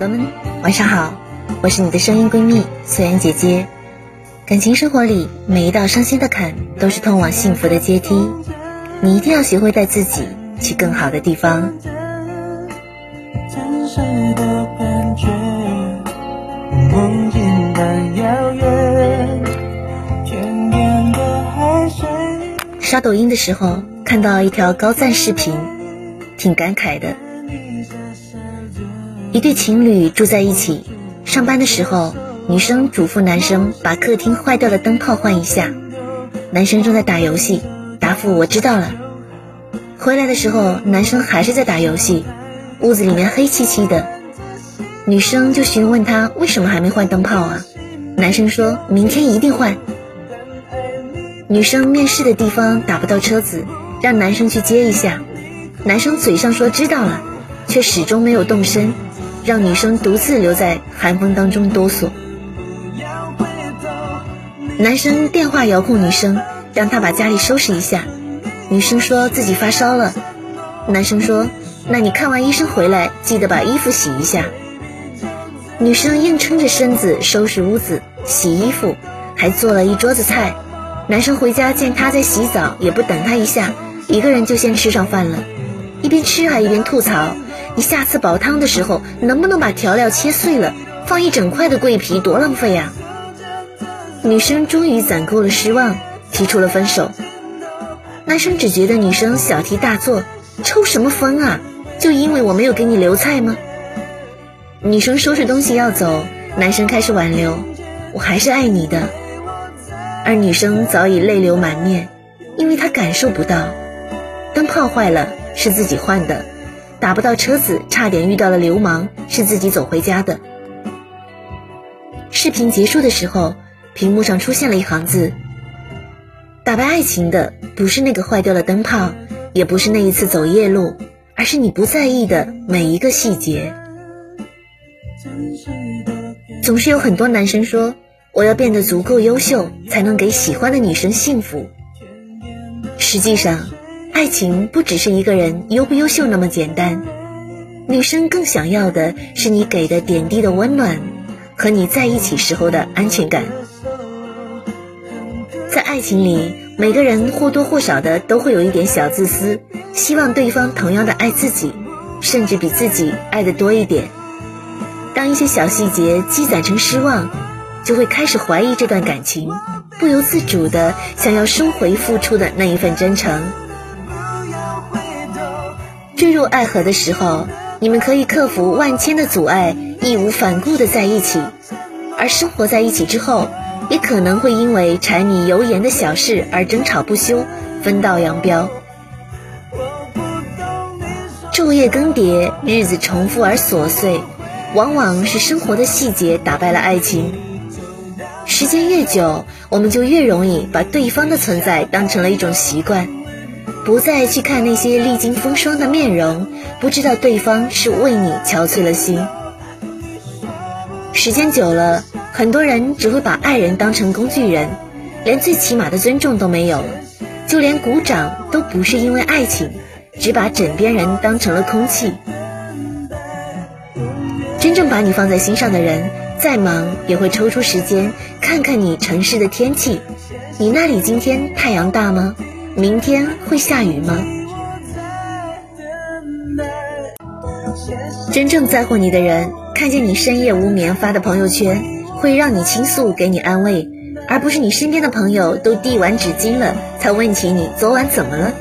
小耳朵们，晚上好，我是你的声音闺蜜素颜姐姐。感情生活里，每一道伤心的坎都是通往幸福的阶梯，你一定要学会带自己去更好的地方。刷抖音的时候，看到一条高赞视频，挺感慨的。一对情侣住在一起，上班的时候，女生嘱咐男生把客厅坏掉的灯泡换一下。男生正在打游戏，答复我知道了。回来的时候，男生还是在打游戏，屋子里面黑漆漆的。女生就询问他为什么还没换灯泡啊？男生说明天一定换。女生面试的地方打不到车子，让男生去接一下。男生嘴上说知道了，却始终没有动身。让女生独自留在寒风当中哆嗦。男生电话遥控女生，让她把家里收拾一下。女生说自己发烧了。男生说：“那你看完医生回来，记得把衣服洗一下。”女生硬撑着身子收拾屋子、洗衣服，还做了一桌子菜。男生回家见她在洗澡，也不等她一下，一个人就先吃上饭了，一边吃还一边吐槽。你下次煲汤的时候，能不能把调料切碎了，放一整块的桂皮，多浪费呀！女生终于攒够了失望，提出了分手。男生只觉得女生小题大做，抽什么风啊？就因为我没有给你留菜吗？女生收拾东西要走，男生开始挽留，我还是爱你的。而女生早已泪流满面，因为她感受不到，灯泡坏了是自己换的。打不到车子，差点遇到了流氓，是自己走回家的。视频结束的时候，屏幕上出现了一行字：“打败爱情的不是那个坏掉的灯泡，也不是那一次走夜路，而是你不在意的每一个细节。”总是有很多男生说：“我要变得足够优秀，才能给喜欢的女生幸福。”实际上，爱情不只是一个人优不优秀那么简单，女生更想要的是你给的点滴的温暖和你在一起时候的安全感。在爱情里，每个人或多或少的都会有一点小自私，希望对方同样的爱自己，甚至比自己爱的多一点。当一些小细节积攒成失望，就会开始怀疑这段感情，不由自主的想要收回付出的那一份真诚。坠入爱河的时候，你们可以克服万千的阻碍，义无反顾的在一起；而生活在一起之后，也可能会因为柴米油盐的小事而争吵不休，分道扬镳。昼夜更迭，日子重复而琐碎，往往是生活的细节打败了爱情。时间越久，我们就越容易把对方的存在当成了一种习惯。不再去看那些历经风霜的面容，不知道对方是为你憔悴了心。时间久了，很多人只会把爱人当成工具人，连最起码的尊重都没有，就连鼓掌都不是因为爱情，只把枕边人当成了空气。真正把你放在心上的人，再忙也会抽出时间看看你城市的天气，你那里今天太阳大吗？明天会下雨吗？真正在乎你的人，看见你深夜无眠发的朋友圈，会让你倾诉，给你安慰，而不是你身边的朋友都递完纸巾了，才问起你昨晚怎么了。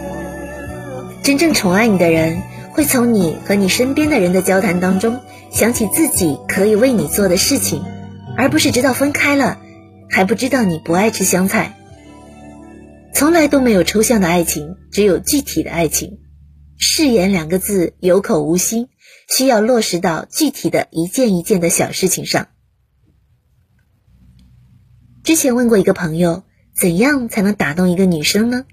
真正宠爱你的人，会从你和你身边的人的交谈当中，想起自己可以为你做的事情，而不是直到分开了，还不知道你不爱吃香菜。从来都没有抽象的爱情，只有具体的爱情。誓言两个字有口无心，需要落实到具体的一件一件的小事情上。之前问过一个朋友，怎样才能打动一个女生呢？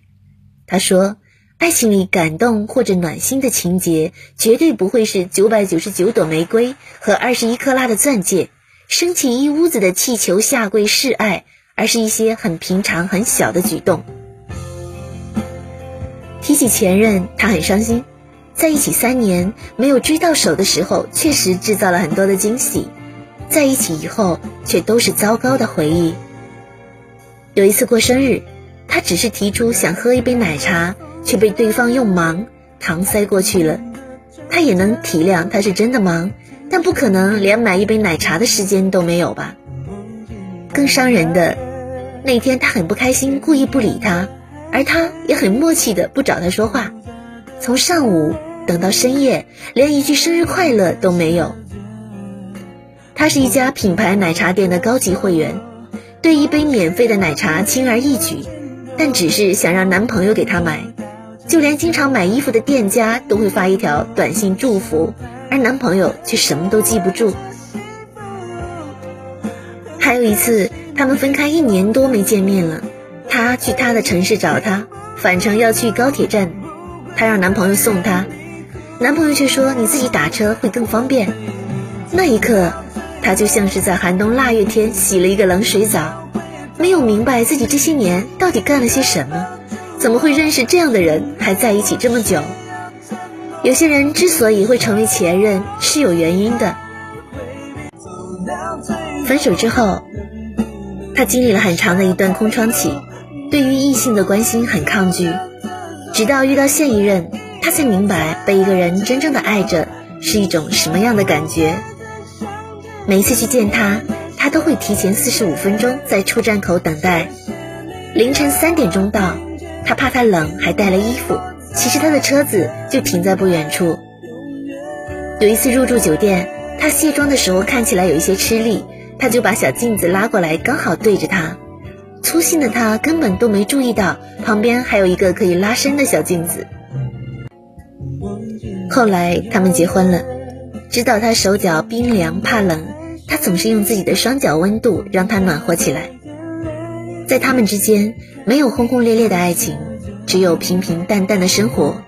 他说，爱情里感动或者暖心的情节，绝对不会是九百九十九朵玫瑰和二十一克拉的钻戒，升起一屋子的气球下跪示爱，而是一些很平常很小的举动。提起前任，他很伤心，在一起三年没有追到手的时候，确实制造了很多的惊喜；在一起以后，却都是糟糕的回忆。有一次过生日，他只是提出想喝一杯奶茶，却被对方用忙搪塞过去了。他也能体谅他是真的忙，但不可能连买一杯奶茶的时间都没有吧？更伤人的，那天他很不开心，故意不理他，而他也很默契的不找他说话，从上午。等到深夜，连一句生日快乐都没有。他是一家品牌奶茶店的高级会员，对一杯免费的奶茶轻而易举，但只是想让男朋友给她买。就连经常买衣服的店家都会发一条短信祝福，而男朋友却什么都记不住。还有一次，他们分开一年多没见面了，她去他的城市找他，返程要去高铁站，她让男朋友送她。男朋友却说：“你自己打车会更方便。”那一刻，她就像是在寒冬腊月天洗了一个冷水澡，没有明白自己这些年到底干了些什么，怎么会认识这样的人，还在一起这么久？有些人之所以会成为前任，是有原因的。分手之后，他经历了很长的一段空窗期，对于异性的关心很抗拒，直到遇到现一任。他才明白被一个人真正的爱着是一种什么样的感觉。每次去见他，他都会提前四十五分钟在出站口等待。凌晨三点钟到，他怕他冷，还带了衣服。其实他的车子就停在不远处。有一次入住酒店，他卸妆的时候看起来有一些吃力，他就把小镜子拉过来，刚好对着他。粗心的他根本都没注意到旁边还有一个可以拉伸的小镜子。后来他们结婚了，知道他手脚冰凉怕冷，他总是用自己的双脚温度让他暖和起来。在他们之间没有轰轰烈烈的爱情，只有平平淡淡的生活。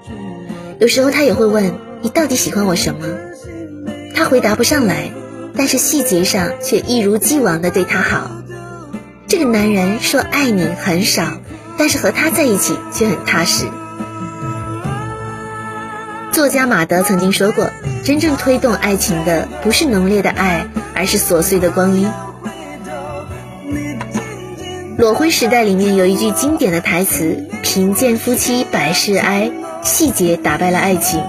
有时候他也会问你到底喜欢我什么，他回答不上来，但是细节上却一如既往的对他好。这个男人说爱你很少，但是和他在一起却很踏实。作家马德曾经说过：“真正推动爱情的不是浓烈的爱，而是琐碎的光阴。”《裸婚时代》里面有一句经典的台词：“贫贱夫妻百事哀，细节打败了爱情。”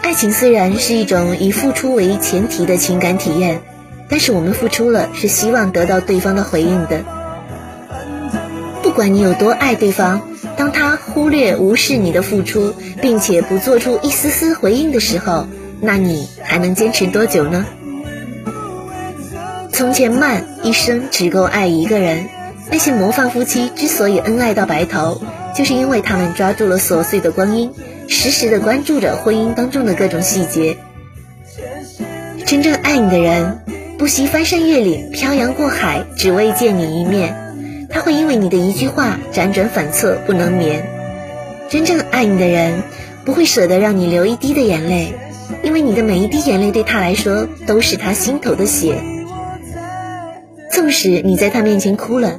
爱情虽然是一种以付出为前提的情感体验，但是我们付出了，是希望得到对方的回应的。不管你有多爱对方。当他忽略、无视你的付出，并且不做出一丝丝回应的时候，那你还能坚持多久呢？从前慢，一生只够爱一个人。那些模范夫妻之所以恩爱到白头，就是因为他们抓住了琐碎的光阴，时时的关注着婚姻当中的各种细节。真正爱你的人，不惜翻山越岭、漂洋过海，只为见你一面。他会因为你的一句话辗转反侧不能眠。真正爱你的人不会舍得让你流一滴的眼泪，因为你的每一滴眼泪对他来说都是他心头的血。纵使你在他面前哭了，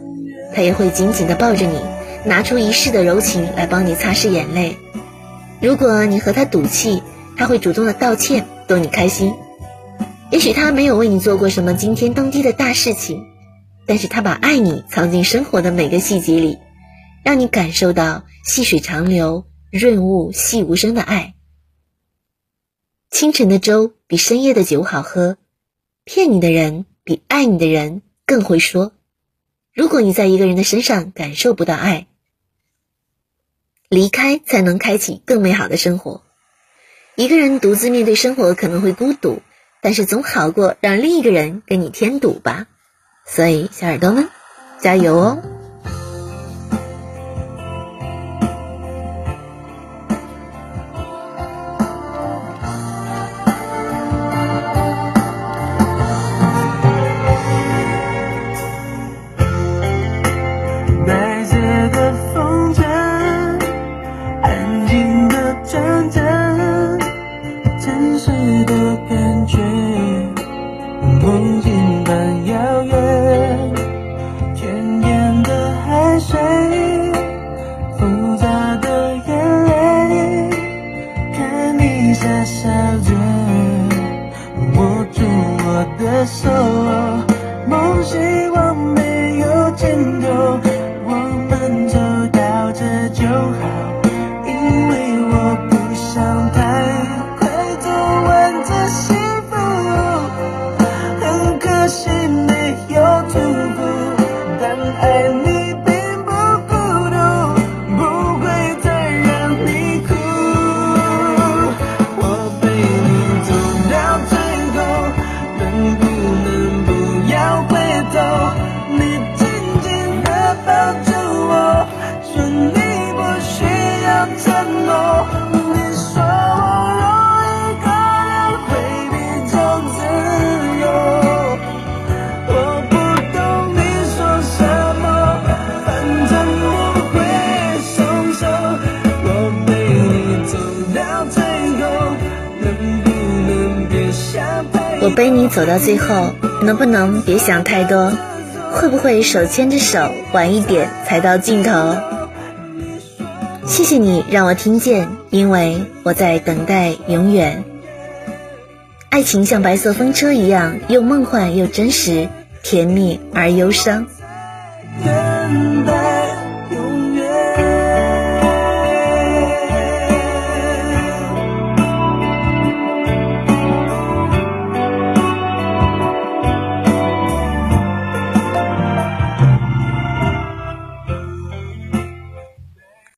他也会紧紧地抱着你，拿出一世的柔情来帮你擦拭眼泪。如果你和他赌气，他会主动的道歉，逗你开心。也许他没有为你做过什么惊天动地的大事情。但是他把爱你藏进生活的每个细节里，让你感受到细水长流、润物细无声的爱。清晨的粥比深夜的酒好喝，骗你的人比爱你的人更会说。如果你在一个人的身上感受不到爱，离开才能开启更美好的生活。一个人独自面对生活可能会孤独，但是总好过让另一个人给你添堵吧。所以，小耳朵们，加油哦！因我背你走到最后，能不能别想太多？会不会手牵着手，晚一点才到尽头？谢谢你让我听见，因为我在等待永远。爱情像白色风车一样，又梦幻又真实，甜蜜而忧伤。